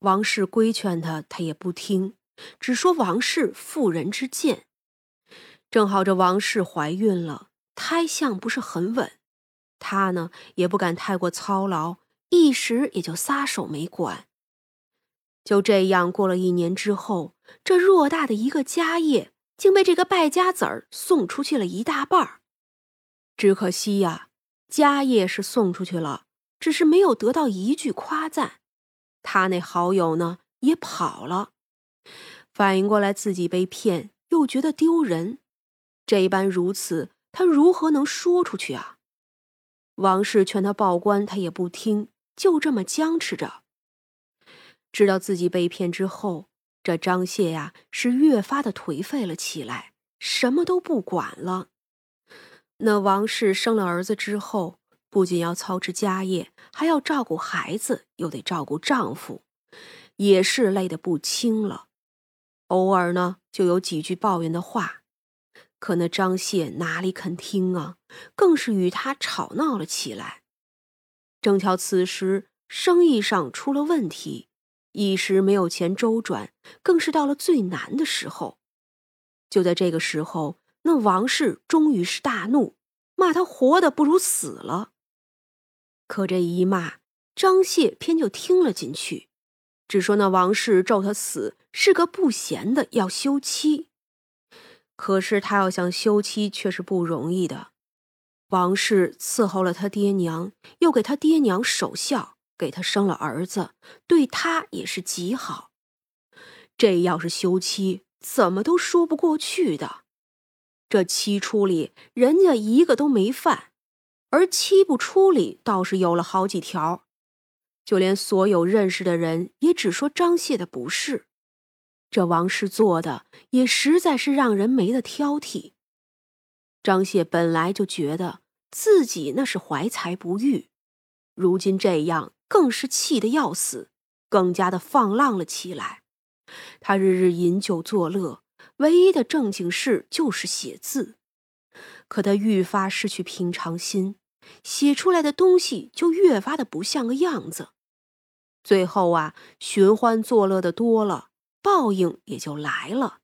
王氏规劝他，他也不听，只说王氏妇人之见。正好这王氏怀孕了，胎相不是很稳，他呢也不敢太过操劳，一时也就撒手没管。就这样过了一年之后，这偌大的一个家业，竟被这个败家子儿送出去了一大半儿。只可惜呀，家业是送出去了，只是没有得到一句夸赞。他那好友呢，也跑了。反应过来自己被骗，又觉得丢人。这般如此，他如何能说出去啊？王氏劝他报官，他也不听，就这么僵持着。知道自己被骗之后，这张谢呀是越发的颓废了起来，什么都不管了。那王氏生了儿子之后，不仅要操持家业，还要照顾孩子，又得照顾丈夫，也是累得不轻了。偶尔呢，就有几句抱怨的话，可那张谢哪里肯听啊？更是与他吵闹了起来。正巧此时生意上出了问题。一时没有钱周转，更是到了最难的时候。就在这个时候，那王氏终于是大怒，骂他活的不如死了。可这一骂，张谢偏就听了进去，只说那王氏咒他死是个不贤的，要休妻。可是他要想休妻，却是不容易的。王氏伺候了他爹娘，又给他爹娘守孝。给他生了儿子，对他也是极好。这要是休妻，怎么都说不过去的。这七出里，人家一个都没犯，而七不出里倒是有了好几条。就连所有认识的人，也只说张谢的不是。这王氏做的，也实在是让人没得挑剔。张谢本来就觉得自己那是怀才不遇，如今这样。更是气得要死，更加的放浪了起来。他日日饮酒作乐，唯一的正经事就是写字。可他愈发失去平常心，写出来的东西就越发的不像个样子。最后啊，寻欢作乐的多了，报应也就来了。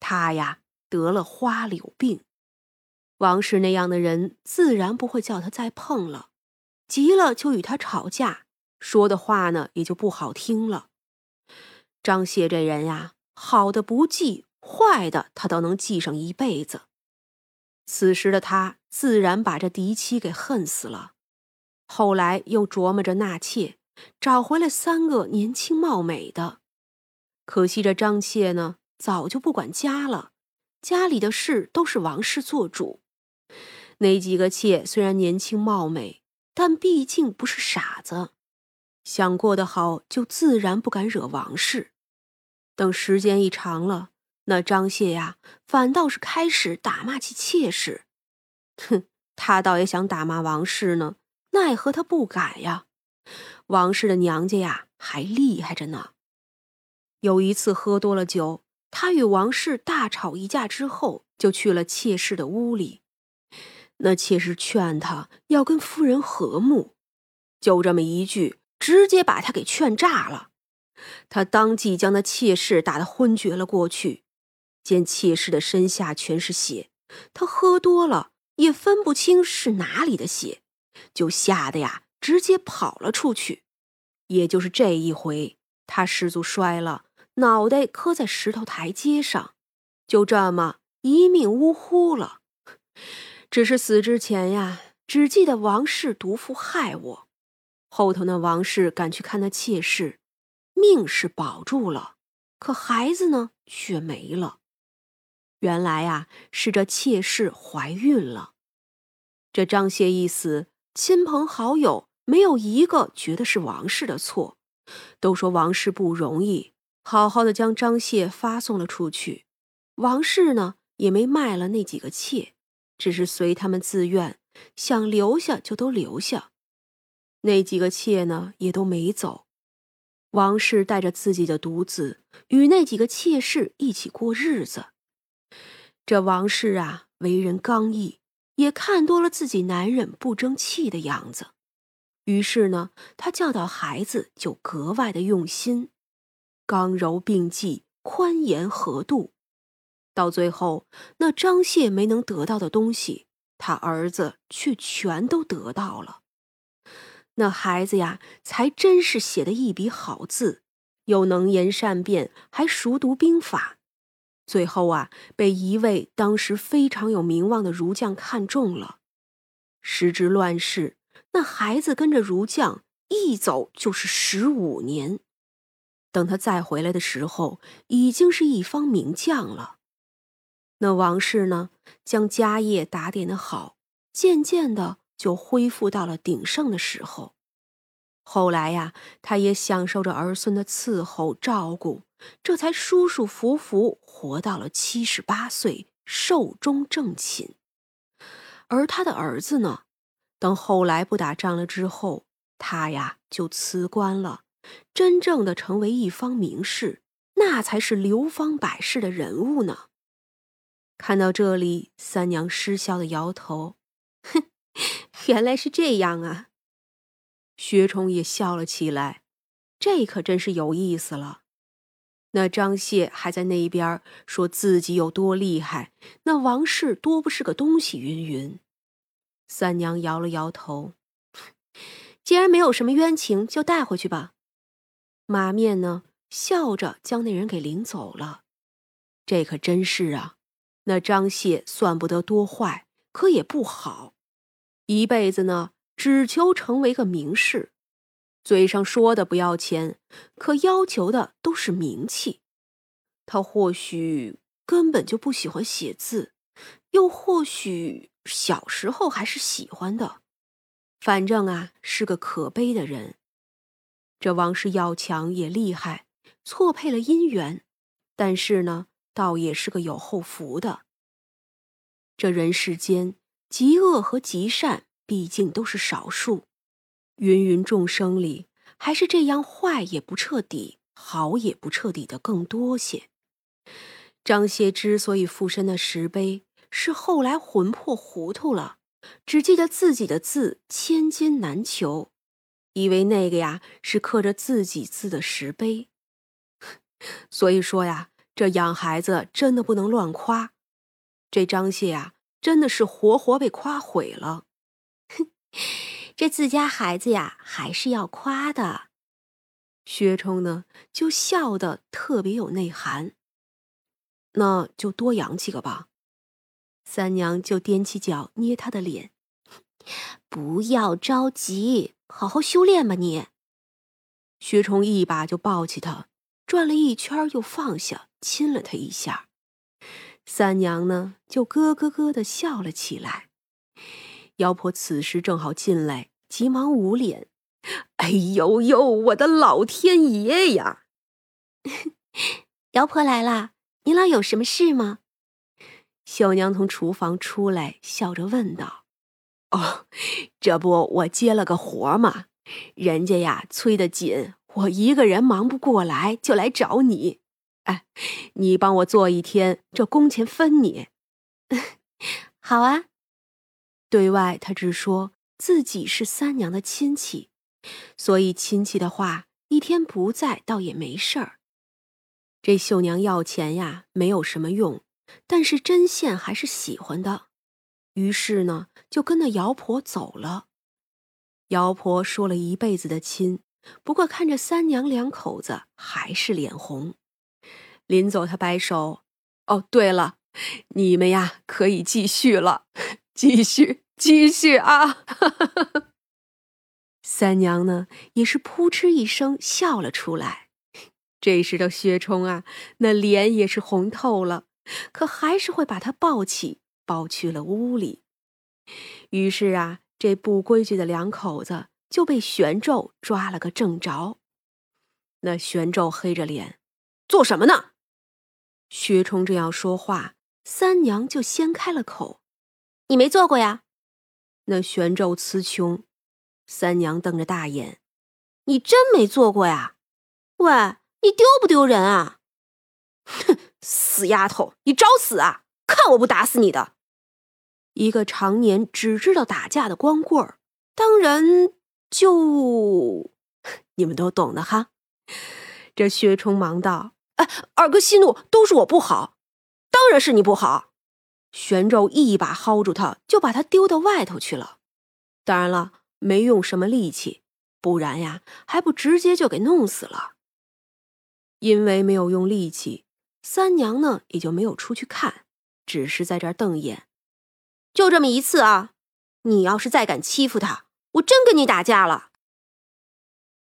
他呀，得了花柳病。王氏那样的人，自然不会叫他再碰了。急了就与他吵架，说的话呢也就不好听了。张谢这人呀，好的不记，坏的他倒能记上一辈子。此时的他自然把这嫡妻给恨死了。后来又琢磨着纳妾，找回来三个年轻貌美的。可惜这张妾呢，早就不管家了，家里的事都是王氏做主。那几个妾虽然年轻貌美。但毕竟不是傻子，想过得好，就自然不敢惹王氏。等时间一长了，那张谢呀，反倒是开始打骂起妾室。哼，他倒也想打骂王氏呢，奈何他不敢呀。王氏的娘家呀，还厉害着呢。有一次喝多了酒，他与王氏大吵一架之后，就去了妾室的屋里。那妾室劝他要跟夫人和睦，就这么一句，直接把他给劝炸了。他当即将那妾室打得昏厥了过去，见妾室的身下全是血，他喝多了也分不清是哪里的血，就吓得呀，直接跑了出去。也就是这一回，他失足摔了，脑袋磕在石头台阶上，就这么一命呜呼了。只是死之前呀，只记得王氏毒妇害我。后头那王氏赶去看那妾室，命是保住了，可孩子呢却没了。原来啊，是这妾室怀孕了。这张谢一死，亲朋好友没有一个觉得是王氏的错，都说王氏不容易，好好的将张谢发送了出去。王氏呢，也没卖了那几个妾。只是随他们自愿，想留下就都留下。那几个妾呢，也都没走。王氏带着自己的独子，与那几个妾室一起过日子。这王氏啊，为人刚毅，也看多了自己男人不争气的样子，于是呢，他教导孩子就格外的用心，刚柔并济，宽严和度。到最后，那张谢没能得到的东西，他儿子却全都得到了。那孩子呀，才真是写的一笔好字，又能言善辩，还熟读兵法。最后啊，被一位当时非常有名望的儒将看中了。时值乱世。那孩子跟着儒将一走就是十五年，等他再回来的时候，已经是一方名将了。那王氏呢，将家业打点的好，渐渐的就恢复到了鼎盛的时候。后来呀，他也享受着儿孙的伺候照顾，这才舒舒服服活到了七十八岁，寿终正寝。而他的儿子呢？等后来不打仗了之后，他呀就辞官了，真正的成为一方名士，那才是流芳百世的人物呢。看到这里，三娘失笑的摇头，哼，原来是这样啊。薛冲也笑了起来，这可真是有意思了。那张谢还在那一边说自己有多厉害，那王氏多不是个东西，云云。三娘摇了摇头，既然没有什么冤情，就带回去吧。马面呢，笑着将那人给领走了。这可真是啊，那张谢算不得多坏，可也不好，一辈子呢只求成为个名士，嘴上说的不要钱，可要求的都是名气。他或许根本就不喜欢写字，又或许……小时候还是喜欢的，反正啊是个可悲的人。这王氏要强也厉害，错配了姻缘，但是呢，倒也是个有后福的。这人世间，极恶和极善，毕竟都是少数。芸芸众生里，还是这样坏也不彻底，好也不彻底的更多些。张谢之所以附身那石碑。是后来魂魄糊涂了，只记得自己的字千金难求，以为那个呀是刻着自己字的石碑。所以说呀，这养孩子真的不能乱夸。这张谢呀，真的是活活被夸毁了。这自家孩子呀，还是要夸的。薛冲呢，就笑得特别有内涵。那就多养几个吧。三娘就踮起脚捏他的脸，不要着急，好好修炼吧你。薛冲一把就抱起他，转了一圈又放下，亲了他一下。三娘呢就咯咯咯的笑了起来。妖婆此时正好进来，急忙捂脸：“哎呦呦，我的老天爷呀！” 妖婆来了，您老有什么事吗？秀娘从厨房出来，笑着问道：“哦，这不我接了个活嘛，人家呀催得紧，我一个人忙不过来，就来找你。哎，你帮我做一天，这工钱分你。好啊。对外他只说自己是三娘的亲戚，所以亲戚的话一天不在，倒也没事儿。这秀娘要钱呀，没有什么用。”但是针线还是喜欢的，于是呢，就跟那姚婆走了。姚婆说了一辈子的亲，不过看着三娘两口子还是脸红。临走，他摆手：“哦，对了，你们呀可以继续了，继续，继续啊！” 三娘呢也是扑哧一声笑了出来。这时的薛冲啊，那脸也是红透了。可还是会把他抱起，抱去了屋里。于是啊，这不规矩的两口子就被玄咒抓了个正着。那玄咒黑着脸，做什么呢？薛冲正要说话，三娘就先开了口：“你没做过呀？”那玄咒词穷，三娘瞪着大眼：“你真没做过呀？喂，你丢不丢人啊？”哼。死丫头，你找死啊！看我不打死你的！一个常年只知道打架的光棍，当然就你们都懂的哈。这薛冲忙道：“哎，二哥息怒，都是我不好，当然是你不好。”玄宙一把薅住他，就把他丢到外头去了。当然了，没用什么力气，不然呀，还不直接就给弄死了。因为没有用力气，三娘呢也就没有出去看，只是在这瞪眼。就这么一次啊！你要是再敢欺负他，我真跟你打架了。